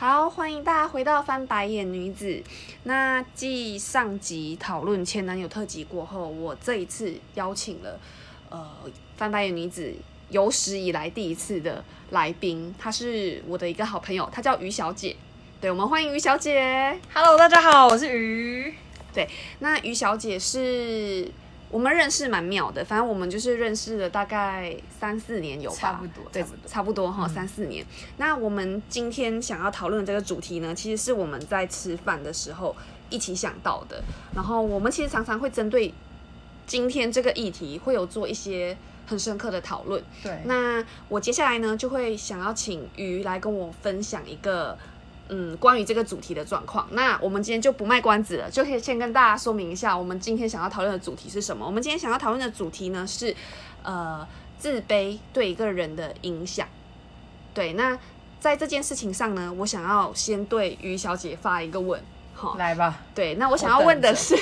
好，欢迎大家回到翻白眼女子。那继上集讨论前男友特辑过后，我这一次邀请了呃翻白眼女子有史以来第一次的来宾，她是我的一个好朋友，她叫于小姐。对，我们欢迎于小姐。Hello，大家好，我是于。对。那于小姐是我们认识蛮妙的，反正我们就是认识了大概三四年有吧，差不多对差不，多哈，嗯三四年。那我们今天想要讨论的这个主题呢，其实是我们在吃饭的时候一起想到的，然后我们其实常常会针对今天这个议题会有做一些很深刻的讨论。对，那我接下来呢，就会想要请鱼来跟我分享一个，嗯，关于这个主题的状况。那我们今天就不卖关子了，就可以先跟大家说明一下，我们今天想要讨论的主题是什么。我们今天想要讨论的主题呢是，呃，自卑对一个人的影响。对，那在这件事情上呢，我想要先对于小姐发一个问，好，来吧。对，那我想要问的是，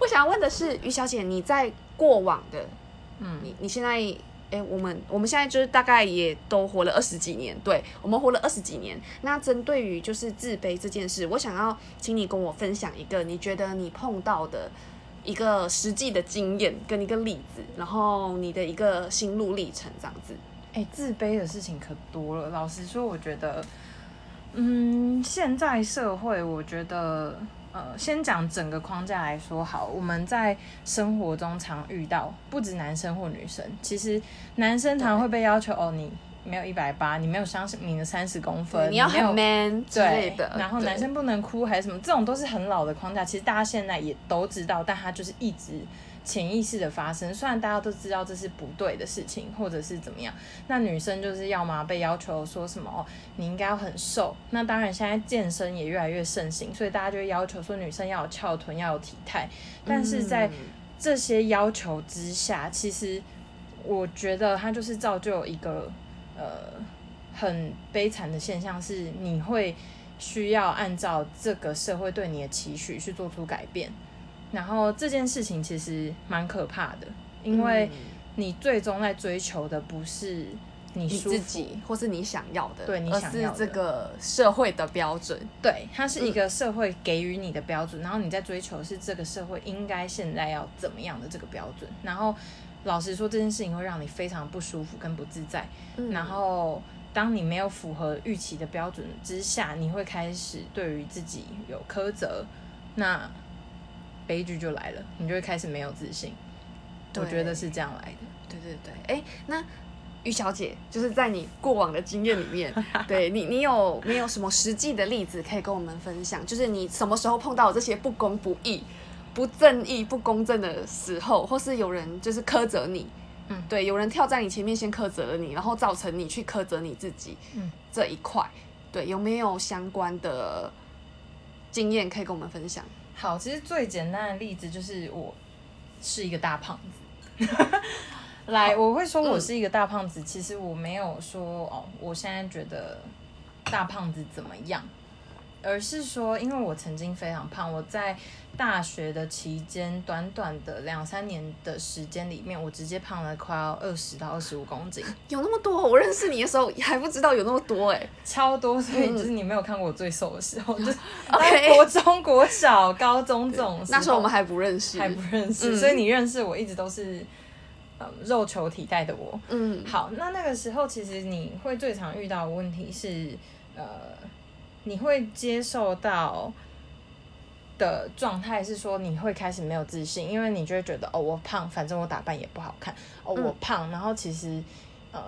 我想要问的是，于小姐，你在过往的嗯，你你现在，哎、我们我们现在就是大概也都活了二十几年，对我们活了二十几年。那针对于就是自卑这件事，我想要请你跟我分享一个你觉得你碰到的一个实际的经验跟一个例子，然后你的一个心路历程这样子。哎、自卑的事情可多了。老实说，我觉得，嗯，现在社会，我觉得，呃，先讲整个框架来说好，我们在生活中常遇到，不止男生或女生，其实男生常会被要求，哦，你没有一百八，你没有相信你的三十公分，你要很 man 之类对的，然后男生不能哭还是什么，这种都是很老的框架。其实大家现在也都知道，但他就是一直潜意识的发生。虽然大家都知道这是不对的事情，或者是怎么样，那女生就是要么被要求说什么哦，你应该要很瘦。那当然现在健身也越来越盛行，所以大家就会要求说女生要有翘臀，要有体态。但是在嗯这些要求之下，其实我觉得它就是造就一个呃很悲惨的现象，是你会需要按照这个社会对你的期许去做出改变。然后这件事情其实蛮可怕的，因为嗯你最终在追求的不是你你自己或是你想要的，对你想要的这个社会的标准。对，它是一个社会给予你的标准，然后你在追求是这个社会应该现在要怎么样的这个标准。然后老实说，这件事情会让你非常不舒服跟不自在。嗯然后当你没有符合预期的标准之下，你会开始对于自己有苛责，那悲剧就来了，你就会开始没有自信。我觉得是这样来的。对对对，哎，那于小姐，就是在你过往的经验里面，对你，你有没有什么实际的例子可以跟我们分享？就是你什么时候碰到这些不公不义、不正义、不公正的时候，或是有人就是苛责你，嗯，对，有人跳在你前面先苛责了你，然后造成你去苛责你自己，嗯，这一块，对，有没有相关的经验可以跟我们分享？好，其实最简单的例子就是我是一个大胖子。来，我会说我是一个大胖子，其实我没有说哦，我现在觉得大胖子怎么样，而是说，因为我曾经非常胖，我在大学的期间，短短的两三年的时间里面，我直接胖了快要二十到二十五公斤，有那么多？我认识你的时候还不知道有那么多哎、超多，所以就是你没有看过我最瘦的时候，就 国中、国小、高中这种那时候我们还不认识，还不认识，嗯。所以你认识我一直都是呃肉球体态的我。嗯，好，那那个时候其实你会最常遇到的问题是，呃，你会接受到的状态是说你会开始没有自信，因为你就会觉得哦我胖，反正我打扮也不好看，哦嗯我胖，然后其实呃。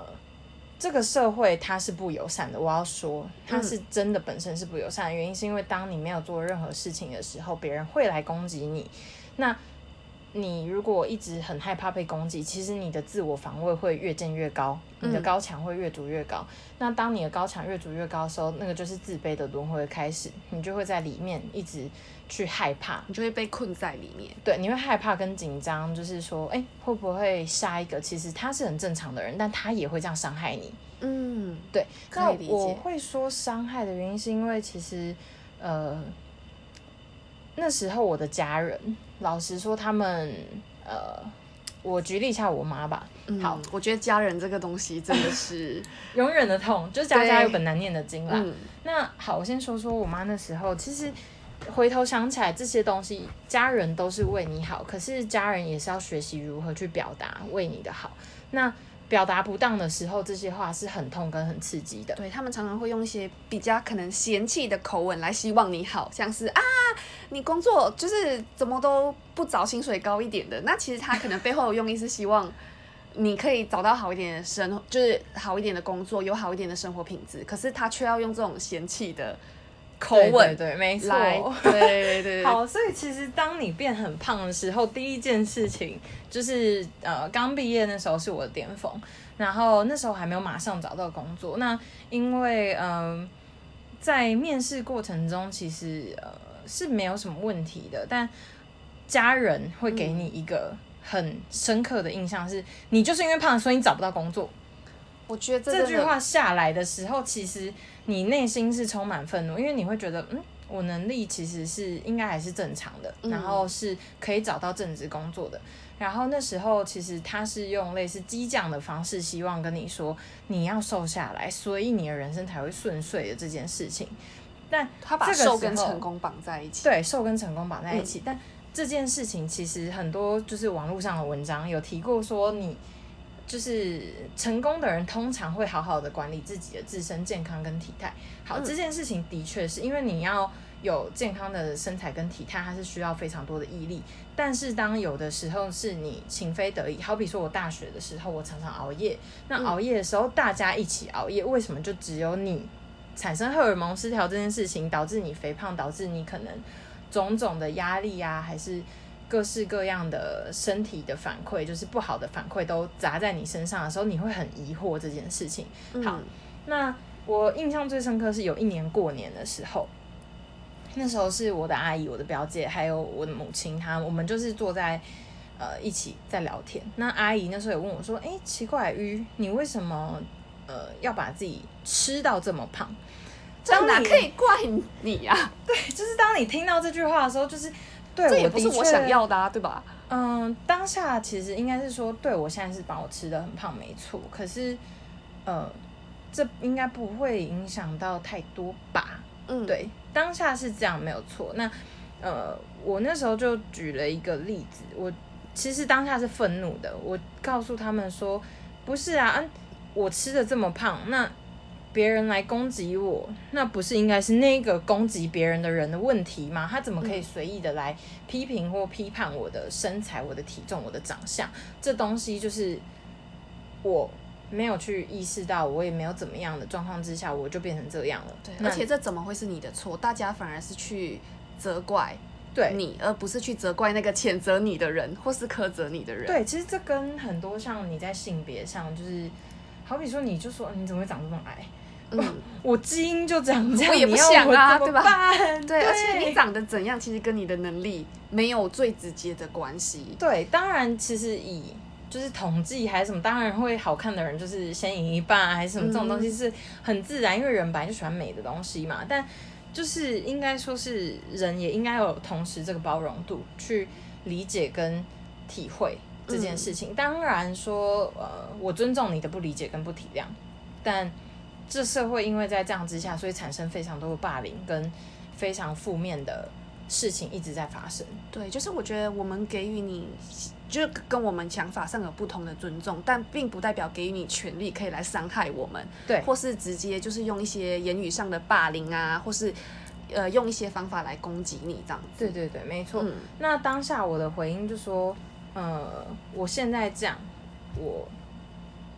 这个社会它是不友善的，我要说，它是真的本身是不友善的原因，是因为当你没有做任何事情的时候，别人会来攻击你。那你如果一直很害怕被攻击，其实你的自我防卫会越建越高，你的嗯高墙会越筑越高。那当你的高墙越筑越高的时候，那个就是自卑的轮回开始，你就会在里面一直去害怕，你就会被困在里面。对，你会害怕跟紧张，就是说，哎，会不会下一个其实他是很正常的人，但他也会这样伤害你。嗯，对，那我会说伤害的原因是因为其实，呃，那时候我的家人，老实说，他们呃，我举例一下我妈吧，嗯好，我觉得家人这个东西真的是，永远的痛，就是家家有本难念的经啦。嗯那好，我先说说我妈那时候，其实回头想起来，这些东西家人都是为你好，可是家人也是要学习如何去表达为你的好。那表达不当的时候，这些话是很痛跟很刺激的。对他们常常会用一些比较可能嫌弃的口吻来希望你好，像是啊，你工作就是怎么都不找薪水高一点的。那其实他可能背后的用意是希望你可以找到好一点的生，就是好一点的工作，有好一点的生活品质。可是他却要用这种嫌弃的口吻对对，没错。对对对对，好，所以其实当你变很胖的时候，第一件事情就是呃，刚毕业那时候是我的巅峰，然后那时候还没有马上找到工作。那因为嗯、呃在面试过程中，其实呃是没有什么问题的，但家人会给你一个很深刻的印象是，你就是因为胖，所以你找不到工作。我觉得这句话下来的时候，其实你内心是充满愤怒，因为你会觉得，嗯，我能力其实是应该还是正常的，嗯然后是可以找到正职工作的。然后那时候其实他是用类似激将的方式，希望跟你说你要瘦下来，所以你的人生才会顺遂的这件事情。但他把这个时瘦跟候成功绑在一起。对，瘦跟成功绑在一嗯起。但这件事情其实很多就是网络上的文章有提过，说你就是成功的人通常会好好的管理自己的自身健康跟体态。好，嗯这件事情的确是因为你要有健康的身材跟体态，它是需要非常多的毅力。但是当有的时候是你情非得已，好比说我大学的时候，我常常熬夜。那嗯熬夜的时候，大家一起熬夜，为什么就只有你产生荷尔蒙失调这件事情，导致你肥胖，导致你可能种种的压力啊，还是各式各样的身体的反馈，就是不好的反馈都砸在你身上的时候，你会很疑惑这件事情。嗯好，那我印象最深刻是有一年过年的时候，那时候是我的阿姨、我的表姐还有我的母亲，她我们就是坐在呃一起在聊天。那阿姨那时候也问我说：“哎、奇怪，鱼，你为什么呃要把自己吃到这么胖？”这哪可以怪你呀、对就是当你听到这句话的时候，就是对这也不是我想。要的啊，对吧？嗯，当下其实应该是说，对我现在是把我吃的很胖，没错。可是，呃，这应该不会影响到太多吧？嗯，对，当下是这样没有错。那呃，我那时候就举了一个例子，我其实当下是愤怒的，我告诉他们说，不是啊，嗯我吃的这么胖，那别人来攻击我，那不是应该是那个攻击别人的人的问题吗？他怎么可以随意的来批评或批判我的身材、我的体重、我的长相？这东西就是我。没有去意识到，我也没有怎么样的状况之下，我就变成这样了。对，而且这怎么会是你的错？大家反而是去责怪对你，而不是去责怪那个谴责你的人或是苛责你的人。对，其实这跟很多像你在性别上，就是好比说，你就说你怎么会长这么矮？嗯，我基因就长这样，我也不想啊对吧对，而且你长得怎样，其实跟你的能力没有最直接的关系。对，当然其实以就是统计还是什么，当然会好看的人就是先赢一半啊，还是什么这种东西是很自然，因为人本来就喜欢美的东西嘛。但就是应该说是人也应该有同时这个包容度去理解跟体会这件事情。当然说呃，我尊重你的不理解跟不体谅，但这社会因为在这样之下，所以产生非常多的霸凌跟非常负面的事情一直在发生。对，就是我觉得我们给予你，就是跟我们想法上有不同的尊重，但并不代表给予你权利可以来伤害我们，对或是直接就是用一些言语上的霸凌啊，或是呃用一些方法来攻击你这样子。对对对，没错。嗯那当下我的回应就说，呃，我现在这样，我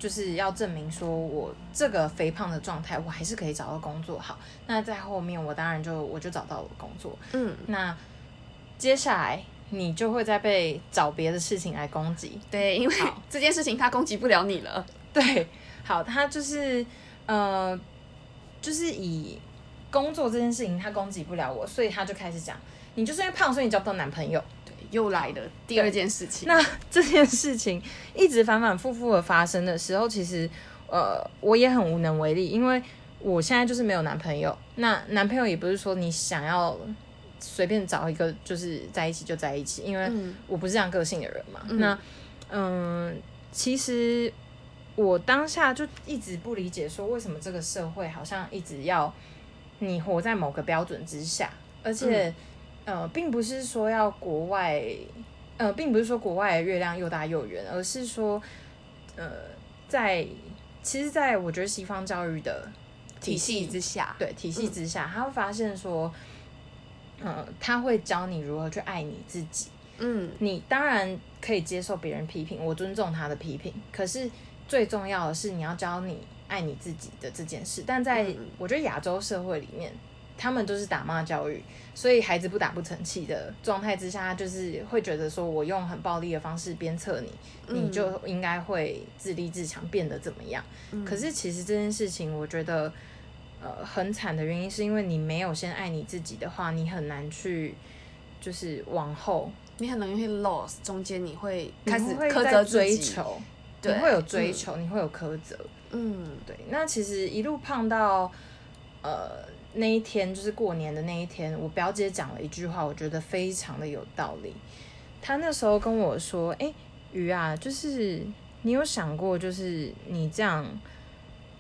就是要证明说我这个肥胖的状态，我还是可以找到工作。好，那在后面我当然就我就找到了工作。嗯，那接下来你就会再被找别的事情来攻击。对，因为 这件事情他攻击不了你了。对，好，他就是呃，就是以工作这件事情他攻击不了我，所以他就开始讲，你就是因为胖，所以你交不到男朋友。对，又来了第二件事情。那 这件事情一直反反复复的发生的时候，其实呃，我也很无能为力，因为我现在就是没有男朋友。那男朋友也不是说你想要随便找一个就是在一起就在一起，因为嗯我不是这样个性的人嘛。那嗯，其实我当下就一直不理解，说为什么这个社会好像一直要你活在某个标准之下，而且、呃，并不是说要国外，呃，并不是说国外的月亮又大又圆，而是说，呃，在其实，在我觉得西方教育的体系之下，对体系之下，他会发现说，呃，他会教你如何去爱你自己。嗯你当然可以接受别人批评，我尊重他的批评。可是最重要的是，你要教你爱你自己的这件事。但在嗯我觉得亚洲社会里面，他们都是打骂教育，所以孩子不打不成器的状态之下，他就是会觉得说我用很暴力的方式鞭策你，嗯你就应该会自立自强，变得怎么样？嗯可是其实这件事情，我觉得呃很惨的原因，是因为你没有先爱你自己的话，你很难去就是往后你很容易会 lost，中间你会开始苛责，追求，你对会有追求，你会有苛责。嗯对，那其实一路胖到呃那一天，就是过年的那一天，我表姐讲了一句话，我觉得非常的有道理。她那时候跟我说：“哎、鱼啊，就是你有想过，就是你这样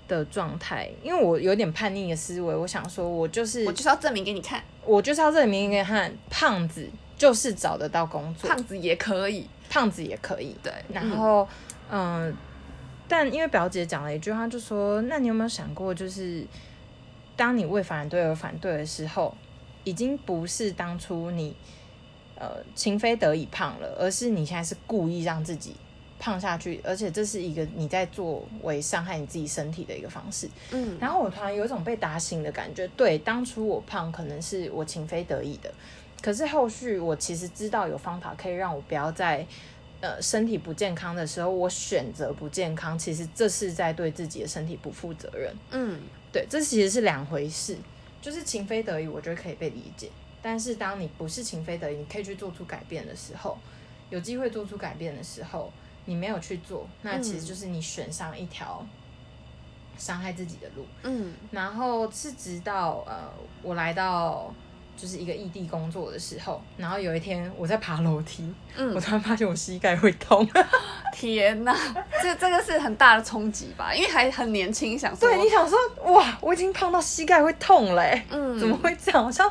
的状态，因为我有点叛逆的思维，我想说，我就是我就是要证明给你看，我就是要证明给你看，胖子就是找得到工作，胖子也可以，胖子也可以。对，然后，嗯、但因为表姐讲了一句话，就说：“那你有没有想过，就是当你为反对而反对的时候，已经不是当初你呃情非得已胖了，而是你现在是故意让自己胖下去，而且这是一个你在作为伤害你自己身体的一个方式。”嗯然后我突然有一种被打醒的感觉，对，当初我胖可能是我情非得已的，可是后续我其实知道有方法可以让我不要在呃身体不健康的时候，我选择不健康，其实这是在对自己的身体不负责任。嗯对，这其实是两回事。就是情非得已，我觉得可以被理解，但是当你不是情非得已，你可以去做出改变的时候，有机会做出改变的时候，你没有去做，那其实就是你选上一条伤害自己的路。嗯然后是直到呃，我来到就是一个异地工作的时候，然后有一天我在爬楼梯，嗯我嗯，突然发现我膝盖会痛。天哪，这这个是很大的冲击吧？因为还很年轻，想说，对，你想说哇，我已经胖到膝盖会痛嘞、嗯，怎么会这样？好像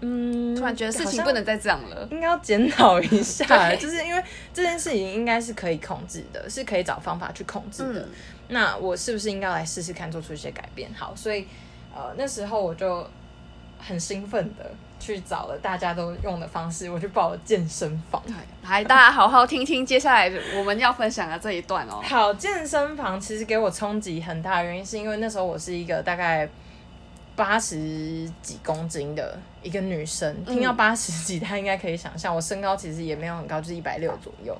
嗯，突然觉得事情不能再这样了？应该要检讨一下，就是因为这件事情应该是可以控制的，是可以找方法去控制的。嗯那我是不是应该来试试看，做出一些改变？好，所以呃那时候我就很兴奋的去找了大家都用的方式，我去报了健身房。来，大家好好听听接下来我们要分享的这一段哦。好，健身房其实给我冲击很大的原因，是因为那时候我是一个大概八十几公斤的一个女生，嗯听到八十几，大家应该可以想象，我身高其实也没有很高，就是一百六左右。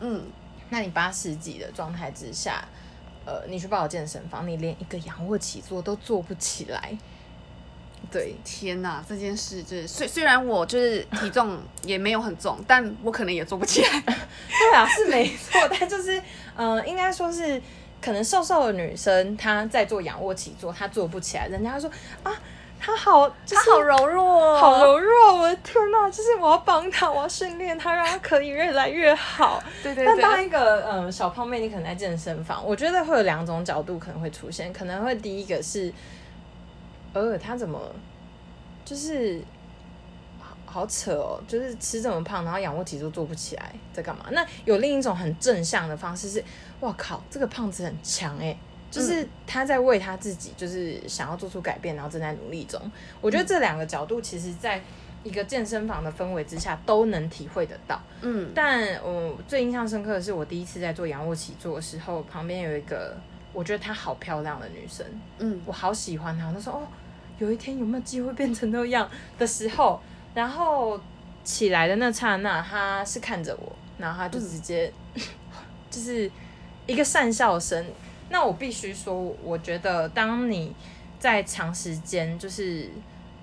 嗯，那你八十几的状态之下，呃，你去报健身房，你连一个仰卧起坐都做不起来。对，天哪，这件事就是虽虽然我就是体重也没有很重，但我可能也做不起来。对啊，是没错，但就是，呃，应该说是，可能瘦瘦的女生她在做仰卧起坐，她做不起来，人家会说啊，她好，就是他好柔弱、哦，好柔弱，我的天呐，就是我要帮她，我要训练她，让她可以越来越好。对对但当对，一个嗯小胖妹，你可能在健身房，我觉得会有两种角度可能会出现，可能会第一个是，呃，他怎么就是好好扯哦，就是吃这么胖，然后仰卧起坐做不起来，在干嘛？那有另一种很正向的方式是，哇靠，这个胖子很强哎、就是他在为他自己，就是想要做出改变，然后正在努力中。我觉得这两个角度，其实在一个健身房的氛围之下都能体会得到。嗯但我最印象深刻的是，我第一次在做仰卧起坐的时候，旁边有一个我觉得她好漂亮的女生，嗯我好喜欢她。她说：“哦，有一天有没有机会变成那样的时候？” 然后起来的那刹那，他是看着我，然后他就直接、就是一个讪笑声。那我必须说，我觉得当你在长时间就是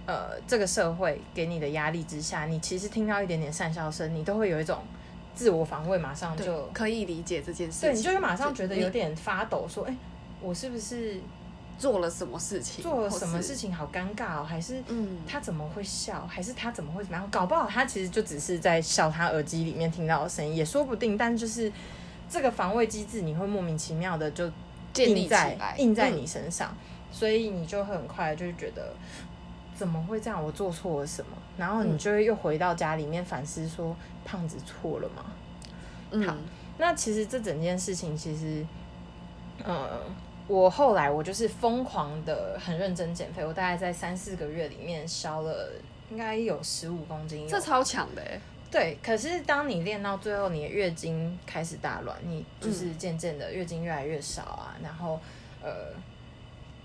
呃这个社会给你的压力之下，你其实听到一点点讪笑声，你都会有一种自我防卫，马上就可以理解这件事情。对你就会马上觉得有点发抖，说：“哎、我是不是做了什么事情，做了什么事？情好尴尬哦？还是嗯，他怎么会笑？还是他怎么会怎么样？搞不好他其实就只是在笑？他耳机里面听到的声音，也说不定。但就是这个防卫机制你会莫名其妙的就建立在印在你身上，所以你就很快就会觉得怎么会这样？我做错了什么？然后你嗯就会又回到家里面反思说，胖子错了吗？嗯好那其实这整件事情，其实，呃，我后来我就是疯狂的很认真减肥，我大概在三四个月里面消了应该有十五公斤，这超强的哎，对。可是当你练到最后，你的月经开始大乱，你就是渐渐的月经越来越少啊，然后呃。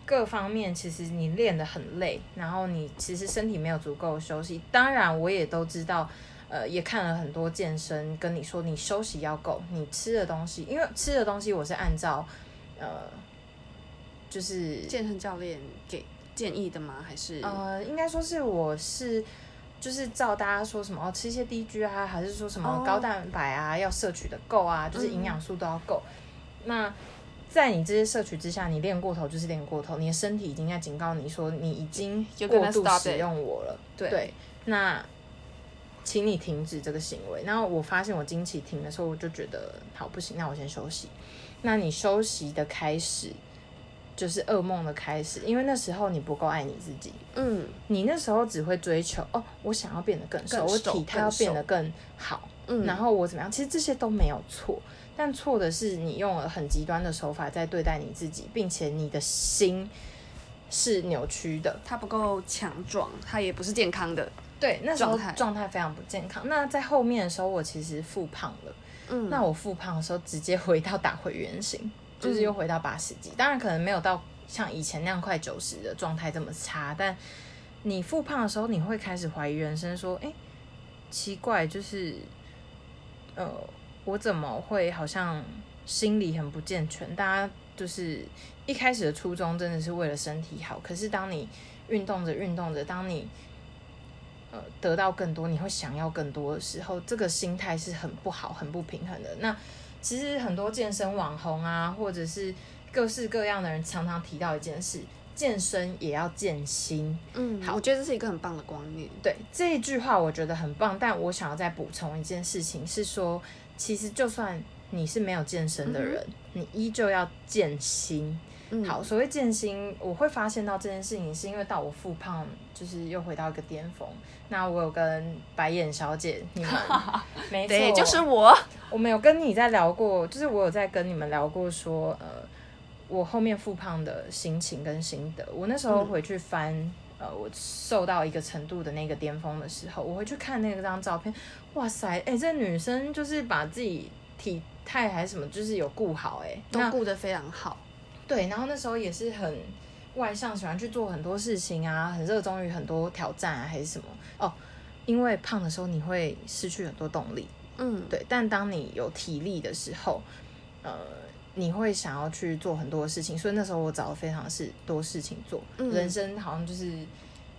各方面其实你练得很累，然后你其实身体没有足够休息。当然，我也都知道，呃，也看了很多健身，跟你说你休息要够，你吃的东西，因为吃的东西我是按照，呃，就是健身教练给建议的吗？还是呃，应该说是我是就是照大家说什么哦，吃一些低 G 啊，还是说什么哦高蛋白啊，要摄取的够啊，就是营嗯养素都要够。那在你这些摄取之下，你练过头就是练过头，你的身体已经在警告你说你已经过度使用我了。对那请你停止这个行为。然后我发现我经期停的时候，我就觉得好不行，那我先休息。那你休息的开始就是噩梦的开始，因为那时候你不够爱你自己，嗯你那时候只会追求哦，我想要变得更瘦，我更瘦体态要变得更好，嗯，然后我怎么样？其实这些都没有错，但错的是你用了很极端的手法在对待你自己，并且你的心是扭曲的。它不够强壮，它也不是健康的，对，那时候状态非常不健康。那在后面的时候，我其实复胖了。嗯，那我复胖的时候，直接回到打回原形，就是又回到八十几。当然，可能没有到像以前那样快九十的状态这么差，但你复胖的时候，你会开始怀疑人生，说：“哎、奇怪，就是呃，我怎么会好像心理很不健全？大家就是一开始的初衷真的是为了身体好，可是当你运动着运动着，当你呃得到更多，你会想要更多的时候，这个心态是很不好、很不平衡的。那其实很多健身网红啊，或者是各式各样的人，常常提到一件事：健身也要健心。嗯，好我觉得这是一个很棒的观念，对这一句话，我觉得很棒。但我想要再补充一件事情，是说，其实就算你是没有健身的人，你依旧要健心。嗯，好，所谓健心，我会发现到这件事情，是因为到我复胖，就是又回到一个巅峰。那我有跟白眼小姐你们，没错，就是我，我们有跟你在聊过，就是我有在跟你们聊过说，呃，我后面复胖的心情跟心得。我那时候嗯。回去翻，呃，我瘦到一个程度的那个巅峰的时候，我会去看那张照片，哇塞，哎、这女生就是把自己体态还是什么，就是有顾好、哎，都顾得非常好，对，然后那时候也是很外向，喜欢去做很多事情啊，很热衷于很多挑战啊，还是什么哦。因为胖的时候你会失去很多动力，嗯，对。但当你有体力的时候，呃，你会想要去做很多事情，所以那时候我找了非常是多事情做，嗯人生好像就是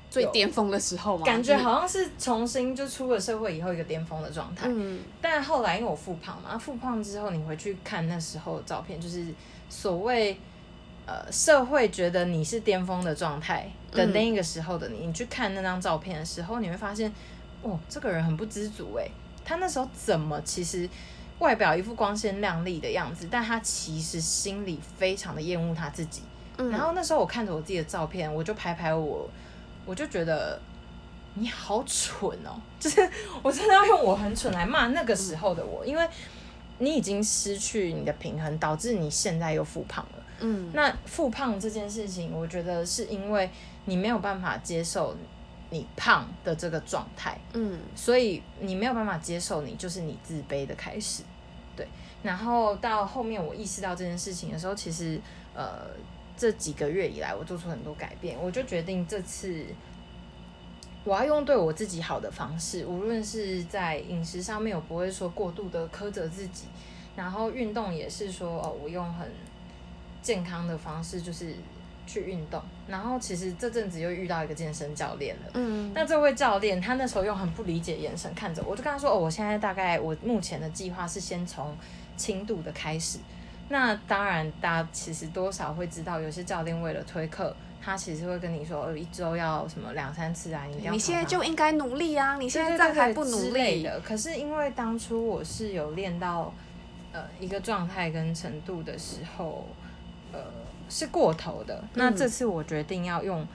最巅峰的时候嘛，感觉，好像是重新就出了社会以后一个巅峰的状态。嗯但后来因为我复胖嘛，复胖之后你回去看那时候的照片，就是所谓呃社会觉得你是巅峰的状态的嗯。那个时候的你，你去看那张照片的时候，你会发现，哦，这个人很不知足诶，他那时候怎么其实外表一副光鲜亮丽的样子，但他其实心里非常的厌恶他自己。嗯，然后那时候我看着我自己的照片，我就拍拍我，我就觉得你好蠢哦，就是我真的要用我很蠢来骂那个时候的我，因为你已经失去你的平衡，导致你现在又复胖了。嗯那复胖这件事情，我觉得是因为你没有办法接受你胖的这个状态，嗯所以你没有办法接受你就是你自卑的开始，对。然后到后面我意识到这件事情的时候，其实呃这几个月以来我做出很多改变，我就决定这次我要用对我自己好的方式，无论是在饮食上面，我不会说过度的苛责自己，然后运动也是说哦，我用很健康的方式就是去运动。然后其实这阵子又遇到一个健身教练了。嗯，那这位教练他那时候用很不理解眼神看着我，我就跟他说：“哦，我现在大概我目前的计划是先从轻度的开始。那当然，大家其实多少会知道，有些教练为了推课，他其实会跟你说，呃，一周要什么两三次啊，你一定要你现在就应该努力啊，你现在这样对对对还不努力，的。可是因为当初我是有练到呃一个状态跟程度的时候，呃是过头的。那这次我决定要用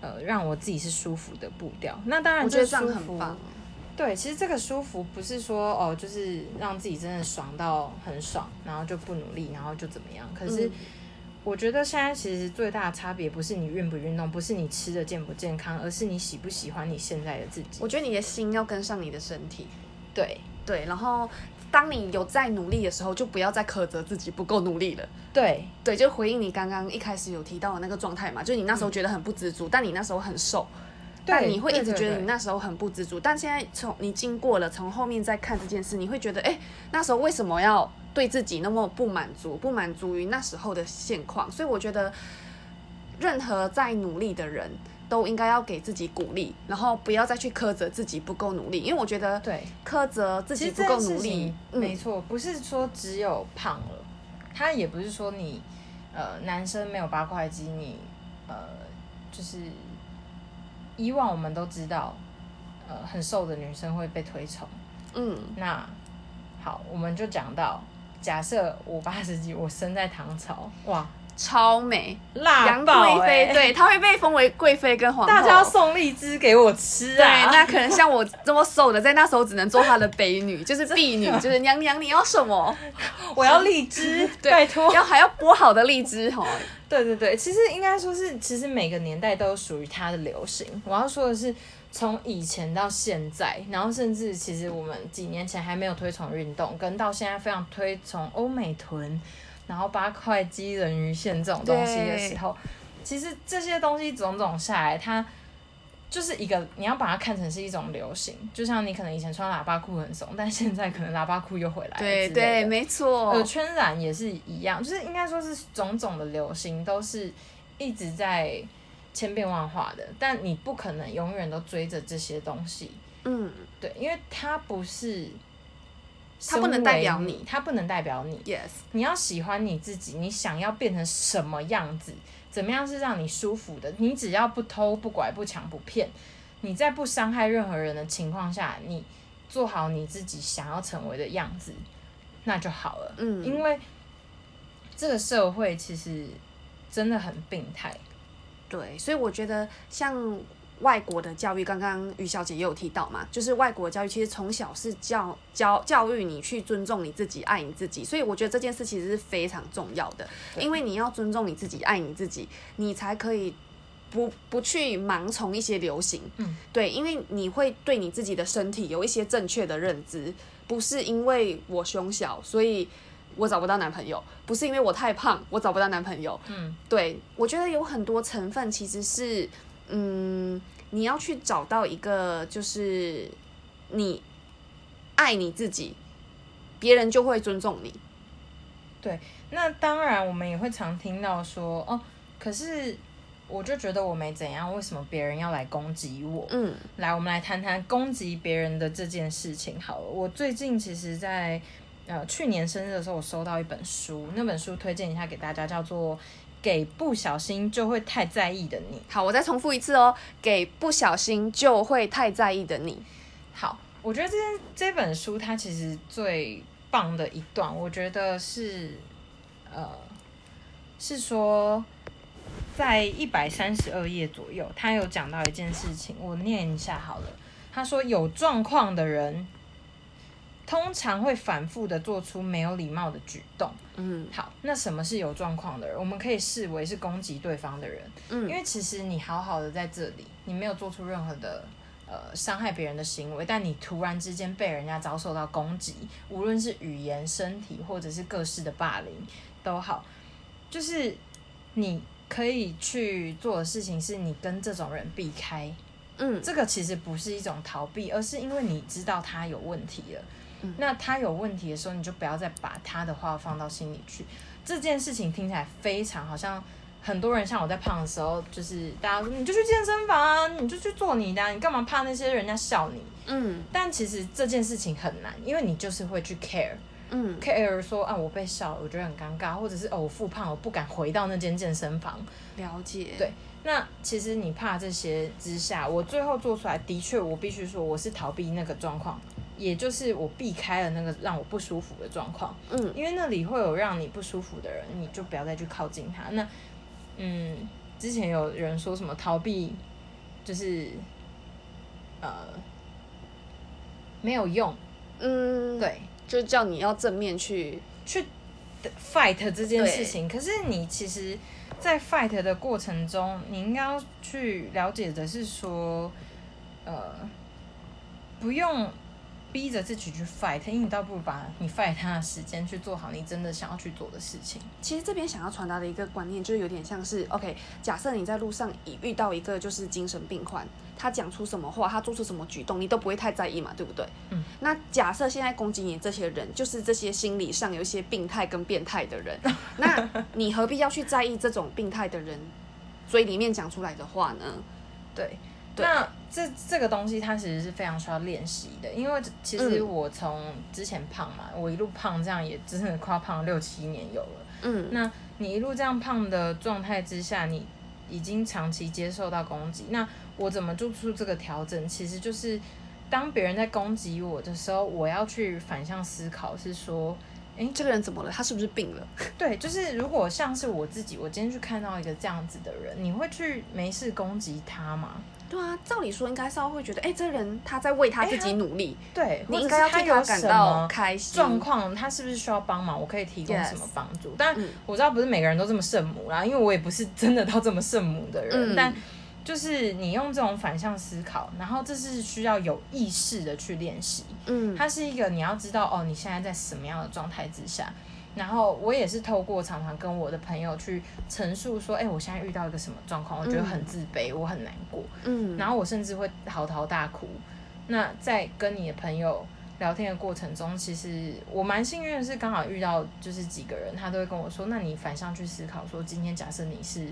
呃让我自己是舒服的步调。那当然，我觉得这舒服。对，其实这个舒服不是说哦，就是让自己真的爽到很爽，然后就不努力，然后就怎么样。可是我觉得现在其实最大的差别不是你运不运动，不是你吃的健不健康，而是你喜不喜欢你现在的自己。我觉得你的心要跟上你的身体。对对，然后当你有在努力的时候，就不要再苛责自己不够努力了。对对，就回应你刚刚一开始有提到的那个状态嘛，就你那时候觉得很不知足，但你那时候很瘦。但你会一直觉得你那时候很不知足，但现在从你经过了从后面再看这件事，你会觉得，哎，那时候为什么要对自己那么不满足？不满足于那时候的现况，所以我觉得，任何在努力的人都应该要给自己鼓励，然后不要再去苛责自己不够努力，因为我觉得，对，苛责自己不够努力，没错，不是说只有胖了，他也不是说你，呃，男生没有八块肌，你，呃，就是。以往我们都知道，呃，很瘦的女生会被推崇。嗯，那好，我们就讲到，假设我八十几，我生在唐朝，哇，超美，辣贵妃，对，她会被封为贵妃跟皇后，大家要送荔枝给我吃啊。对，那可能像我这么瘦的，在那时候只能做她的婢女，就是婢女，就是娘娘，你要什么？我要荔枝，拜托，要还要剥好的荔枝哦。对对对，其实应该说是，其实每个年代都属于它的流行。我要说的是，从以前到现在，然后甚至其实我们几年前还没有推崇运动，跟到现在非常推崇欧美臀，然后八块鸡人鱼线这种东西的时候，其实这些东西种种下来，它。就是一个，你要把它看成是一种流行，就像你可能以前穿喇叭裤很怂，但现在可能喇叭裤又回来了。对对，没错。耳圈染也是一样，就是应该说是种种的流行都是一直在千变万化的，但你不可能永远都追着这些东西。嗯，对，因为它不是，它不能代表你，它不能代表你。Yes，你要喜欢你自己，你想要变成什么样子？怎么样是让你舒服的？你只要不偷不拐不抢不骗，你在不伤害任何人的情况下，你做好你自己想要成为的样子，那就好了。嗯，因为这个社会其实真的很病态。对，所以我觉得像。外国的教育，刚刚于小姐也有提到嘛，就是外国教育其实从小是教教教育你去尊重你自己，爱你自己，所以我觉得这件事其实是非常重要的，因为你要尊重你自己，爱你自己，你才可以不不去盲从一些流行，嗯，对，因为你会对你自己的身体有一些正确的认知，不是因为我胸小，所以我找不到男朋友，不是因为我太胖，我找不到男朋友，嗯，对我觉得有很多成分其实是。嗯，你要去找到一个，就是你爱你自己，别人就会尊重你。对，那当然我们也会常听到说，哦，可是我就觉得我没怎样，为什么别人要来攻击我？嗯，来，我们来谈谈攻击别人的这件事情。好了，我最近其实，在呃去年生日的时候，我收到一本书，那本书推荐一下给大家，叫做。给不小心就会太在意的你，好，我再重复一次哦。给不小心就会太在意的你，好，我觉得这这本书它其实最棒的一段，我觉得是呃，是说在一百三十二页左右，他有讲到一件事情，我念一下好了。他说有状况的人。通常会反复的做出没有礼貌的举动。嗯，好，那什么是有状况的人？我们可以视为是攻击对方的人。嗯，因为其实你好好的在这里，你没有做出任何的呃伤害别人的行为，但你突然之间被人家遭受到攻击，无论是语言、身体或者是各式的霸凌都好，就是你可以去做的事情是你跟这种人避开。嗯，这个其实不是一种逃避，而是因为你知道他有问题了。那他有问题的时候，你就不要再把他的话放到心里去。这件事情听起来非常好像很多人像我在胖的时候，就是大家说你就去健身房啊，你就去做你的，你干嘛怕那些人家笑你？嗯。但其实这件事情很难，因为你就是会去 care，嗯，care 说啊我被笑，我觉得很尴尬，或者是哦我复胖，我不敢回到那间健身房。了解。对。那其实你怕这些之下，我最后做出来的确，我必须说我是逃避那个状况。也就是我避开了那个让我不舒服的状况，嗯因为那里会有让你不舒服的人，你就不要再去靠近他。那，嗯，之前有人说什么逃避，就是呃没有用，嗯，，对，就叫你要正面去，去 fight 这件事情。可是你其实，在 fight 的过程中，你应该要去了解的是说，呃，不用逼着自己去 fight，因为你倒不如把你 fight 他的时间去做好你真的想要去做的事情。其实这边想要传达的一个观念，就是有点像是，OK，假设你在路上已遇到一个就是精神病患，他讲出什么话，他做出什么举动，你都不会太在意嘛，对不对？嗯。那假设现在攻击你这些人，就是这些心理上有一些病态跟变态的人，那你何必要去在意这种病态的人嘴里面讲出来的话呢？对那这这个东西它其实是非常需要练习的，因为其实嗯我从之前胖嘛，我一路胖这样也真的快胖了六七年有了。嗯那你一路这样胖的状态之下，你已经长期接受到攻击，那我怎么做出这个调整？其实就是当别人在攻击我的时候，我要去反向思考，是说，这个人怎么了？他是不是病了？对，就是如果像是我自己，我今天去看到一个这样子的人，你会去没事攻击他吗？对啊，照理说应该是要会觉得，哎、这个人他在为他自己努力，对，你应该要替他有感什到么开心。状况，他是不是需要帮忙？我可以提供什么帮助？但嗯我知道不是每个人都这么圣母啦，因为我也不是真的到这么圣母的人。嗯但就是你用这种反向思考，然后这是需要有意识的去练习。嗯，它是一个你要知道哦，你现在在什么样的状态之下。然后我也是透过常常跟我的朋友去陈述说，哎、我现在遇到一个什么状况，我觉得很自卑，我很难过。嗯，然后我甚至会嚎啕大哭。那在跟你的朋友聊天的过程中，其实我蛮幸运的是，刚好遇到就是几个人，他都会跟我说：“那你反向去思考，说今天假设你是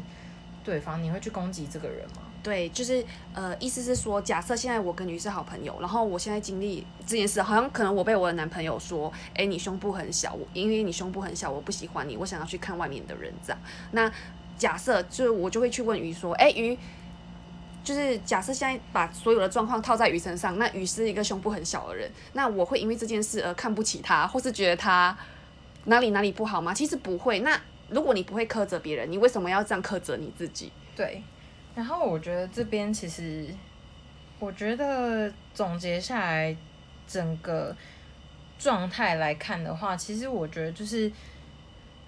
对方，你会去攻击这个人吗对，就是呃，意思是说，假设现在我跟鱼是好朋友，然后我现在经历这件事，好像可能我被我的男朋友说，哎，你胸部很小，我因为你胸部很小，我不喜欢你，我想要去看外面的人这样。那假设就是我就会去问鱼说，哎，鱼。就是假设现在把所有的状况套在鱼身上，那鱼是一个胸部很小的人，那我会因为这件事而看不起他，或是觉得他哪里哪里不好吗？其实不会。那如果你不会苛责别人，你为什么要这样苛责你自己？？”对。然后我觉得这边其实，我觉得总结下来整个状态来看的话，其实我觉得就是，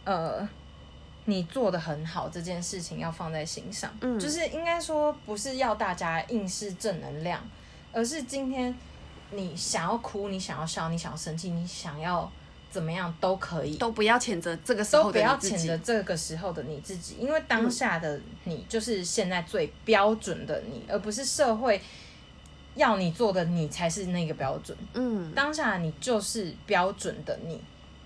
呃，你做的很好这件事情要放在心上，嗯。就是应该说不是要大家硬是正能量，而是今天你想要哭，你想要笑，你想要生气，你想要怎么样都可以，都不要谴责这个时候不要谴的你自己。责这个时候的你自己，因为当下的你就是现在最标准的你，而不是社会要你做的你才是那个标准。嗯当下你就是标准的你，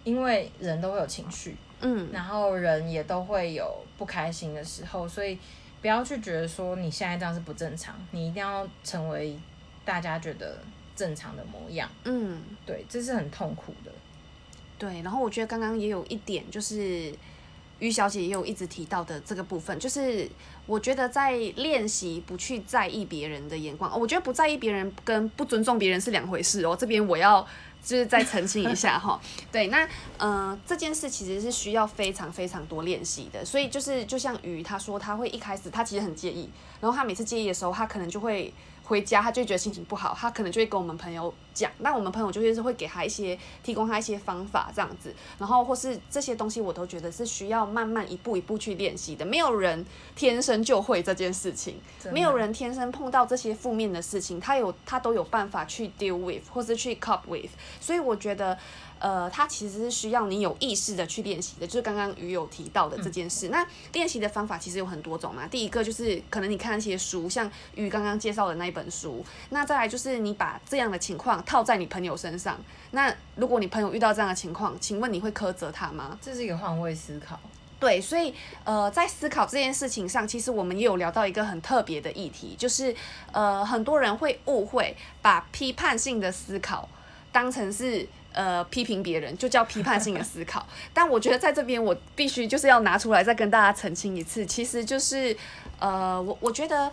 因为人都会有情绪，嗯，然后人也都会有不开心的时候，所以不要去觉得说你现在这样是不正常，你一定要成为大家觉得正常的模样。嗯，对，这是很痛苦的。对。然后我觉得刚刚也有一点，就是于小姐也有一直提到的这个部分，就是我觉得在练习不去在意别人的眼光，我觉得不在意别人跟不尊重别人是两回事哦。这边我要就是再澄清一下哈。对，那呃这件事其实是需要非常非常多练习的，所以就是就像于他说他会一开始他其实很介意，然后他每次介意的时候，他可能就会。回家，他就觉得心情不好，他可能就会跟我们朋友讲，那我们朋友就会是会给他一些提供他一些方法这样子，然后或是这些东西我都觉得是需要慢慢一步一步去练习的，没有人天生就会这件事情，没有人天生碰到这些负面的事情，他有他都有办法去 deal with 或是去 cope with，所以我觉得。呃，它其实是需要你有意识的去练习的，就是刚刚鱼有提到的这件事。那练习的方法其实有很多种嘛。第一个就是可能你看一些书，像鱼刚刚介绍的那一本书。那再来就是你把这样的情况套在你朋友身上。那如果你朋友遇到这样的情况，请问你会苛责他吗？这是一个换位思考。对，所以呃，在思考这件事情上，其实我们也有聊到一个很特别的议题，就是呃，很多人会误会把批判性的思考当成是呃批评别人，就叫批判性的思考。但我觉得在这边，我必须就是要拿出来再跟大家澄清一次，其实就是呃，我我觉得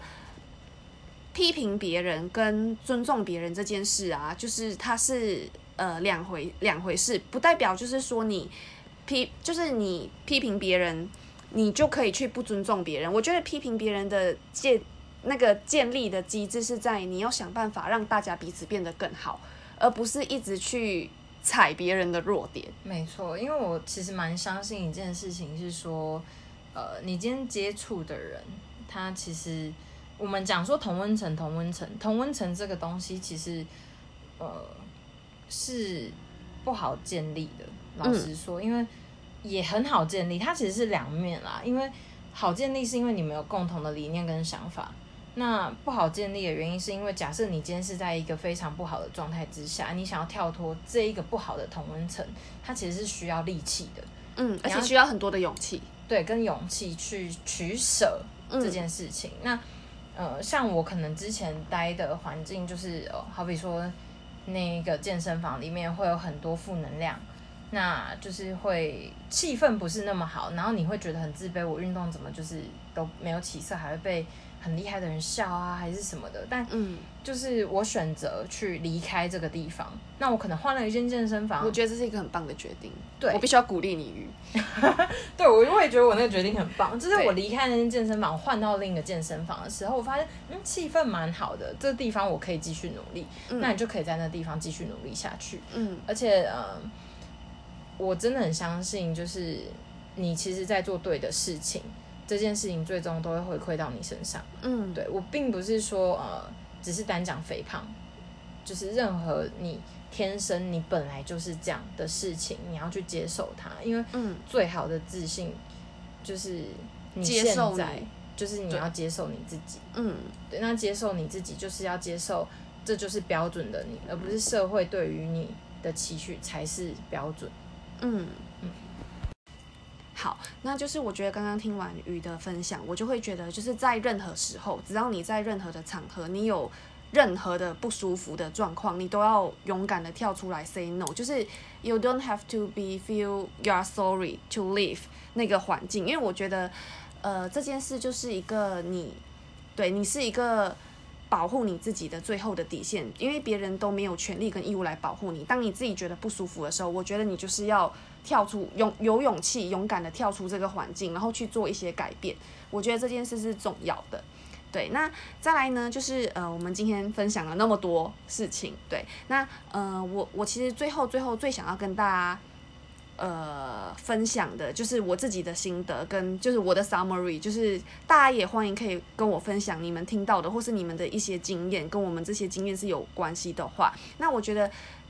批评别人跟尊重别人这件事啊，就是它是呃两回两回事，不代表就是说你批就是你批评别人，你就可以去不尊重别人。我觉得批评别人的建那个建立的机制是在你要想办法让大家彼此变得更好，而不是一直去踩别人的弱点。没错，因为我其实蛮相信一件事情是说，呃，你今天接触的人，他其实我们讲说同温层，同温层，同温层这个东西其实呃是不好建立的。老实说，因为也很好建立，它其实是两面啦。因为好建立是因为你们有共同的理念跟想法。那不好建立的原因，是因为假设你今天是在一个非常不好的状态之下，你想要跳脱这一个不好的同温层，它其实是需要力气的，嗯，而且需要很多的勇气，对，跟勇气去取舍这件事情。那呃，像我可能之前待的环境，就是哦，好比说那个健身房里面会有很多负能量，那就是会气氛不是那么好，然后你会觉得很自卑，我运动怎么就是都没有起色，还会被。很厉害的人笑啊，还是什么的，但嗯，就是我选择去离开这个地方，那我可能换了一间健身房，我觉得这是一个很棒的决定，对。我必须要鼓励你。鱼，对我我也觉得我那个决定很棒，就是我离开那间健身房，换到另一个健身房的时候，我发现嗯气氛蛮好的，这个地方我可以继续努力，那你就可以在那地方继续努力下去，嗯，而且嗯，我真的很相信，就是你其实在做对的事情。这件事情最终都会回馈到你身上。嗯，对我并不是说呃，只是单讲肥胖，就是任何你天生你本来就是这样的事情，你要去接受它。因为嗯，最好的自信就是你现在，就是你要接受你自己。嗯，对，那接受你自己就是要接受，这就是标准的你，而不是社会对于你的期许才是标准。嗯。好，那就是我觉得刚刚听完鱼的分享，我就会觉得，就是在任何时候，只要你在任何的场合，你有任何的不舒服的状况，你都要勇敢的跳出来 say no。就是 you don't have to be feel you are sorry to leave 那个环境，因为我觉得，呃，这件事就是一个你，对你是一个保护你自己的最后的底线，因为别人都没有权利跟义务来保护你。当你自己觉得不舒服的时候，我觉得你就是要。跳出勇有勇气勇敢的跳出这个环境，然后去做一些改变，我觉得这件事是重要的。对，那再来呢，就是呃，我们今天分享了那么多事情，对，那呃，我我其实最后最后最想要跟大家呃分享的，就是我自己的心得跟就是我的 summary，就是大家也欢迎可以跟我分享你们听到的或是你们的一些经验，跟我们这些经验是有关系的话，那我觉得。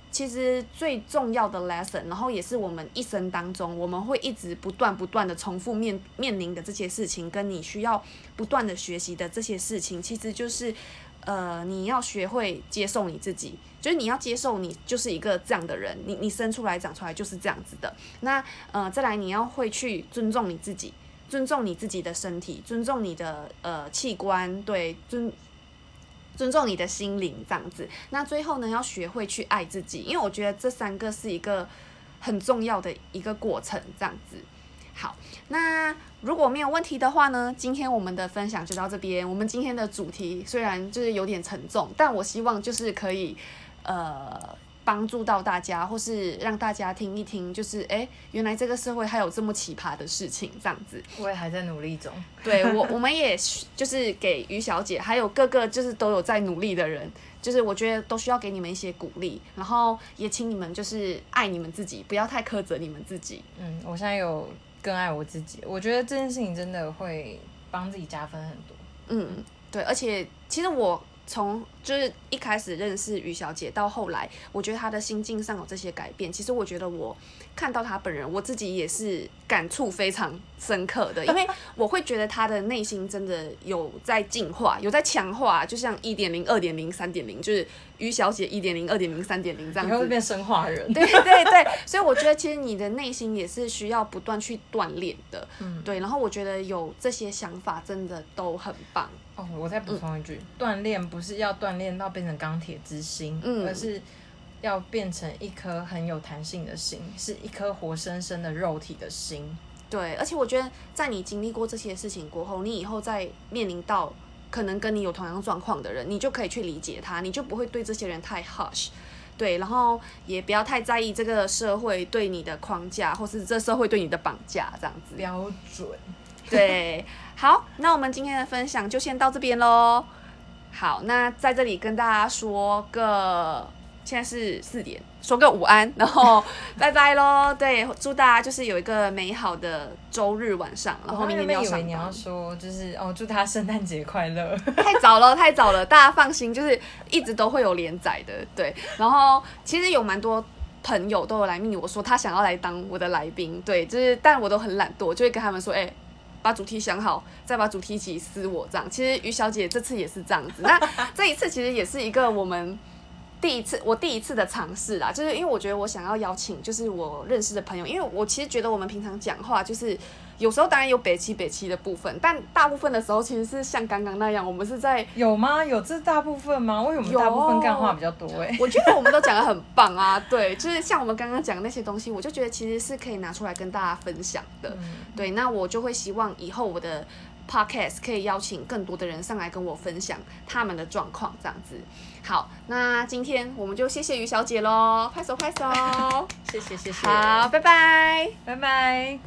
其实最重要的 lesson，然后也是我们一生当中我们会一直不断不断的重复面面临的这些事情，跟你需要不断的学习的这些事情，其实就是，呃，你要学会接受你自己，就是你要接受你就是一个这样的人，你你生出来长出来就是这样子的。那呃，再来你要会去尊重你自己，尊重你自己的身体，尊重你的呃器官，对尊。尊重你的心灵，这样子。那最后呢，要学会去爱自己，因为我觉得这三个是一个很重要的一个过程，这样子。好，那如果没有问题的话呢，今天我们的分享就到这边。我们今天的主题虽然就是有点沉重，但我希望就是可以，呃。帮助到大家，或是让大家听一听，就是哎，原来这个社会还有这么奇葩的事情，这样子。我也还在努力中。对我，我们也就是给于小姐，还有各个就是都有在努力的人，就是我觉得都需要给你们一些鼓励，然后也请你们就是爱你们自己，不要太苛责你们自己。嗯，我现在有更爱我自己，我觉得这件事情真的会帮自己加分很多。嗯，对，而且其实我。从就是一开始认识于小姐到后来，我觉得她的心境上有这些改变。其实我觉得我看到她本人，我自己也是感触非常深刻的，因为我会觉得她的内心真的有在进化，有在强化，就像一点零、二点零、三点零，就是于小姐一点零、二点零、三点零这样子。会变生化人。对 对对，所以我觉得其实你的内心也是需要不断去锻炼的。嗯，对。然后我觉得有这些想法真的都很棒。哦，我再补充一句，锻炼不是要锻炼到变成钢铁之心，而是要变成一颗很有弹性的心，是一颗活生生的肉体的心。对，而且我觉得在你经历过这些事情过后，你以后再面临到可能跟你有同样状况的人，你就可以去理解他，你就不会对这些人太 harsh。对，然后也不要太在意这个社会对你的框架，或是这社会对你的绑架，这样子。标准。对，好，那我们今天的分享就先到这边喽。好，那在这里跟大家说个，现在是四点，说个午安，然后 拜拜喽。对，祝大家就是有一个美好的周日晚上，然后明天要上班。你要说就是哦，祝他圣诞节快乐。太早了，太早了，大家放心，就是一直都会有连载的。对，然后其实有蛮多朋友都有来密我说他想要来当我的来宾，对，就是但我都很懒惰，就会跟他们说，哎。把主题想好，再把主题一起撕我这样。其实于小姐这次也是这样子，那 这一次其实也是一个我们第一次，我第一次的尝试啦。就是因为我觉得我想要邀请，就是我认识的朋友，因为我其实觉得我们平常讲话就是。有时候当然有北七北七的部分，但大部分的时候其实是像刚刚那样，我们是在有吗？有这大部分吗？为什么大部分干话比较多？哎，我觉得我们都讲的很棒啊，对，就是像我们刚刚讲的那些东西，我就觉得其实是可以拿出来跟大家分享的。对，那我就会希望以后我的 podcast 可以邀请更多的人上来跟我分享他们的状况，这样子。好，那今天我们就谢谢于小姐喽，拍手拍手，谢谢谢谢，好，拜拜，拜拜。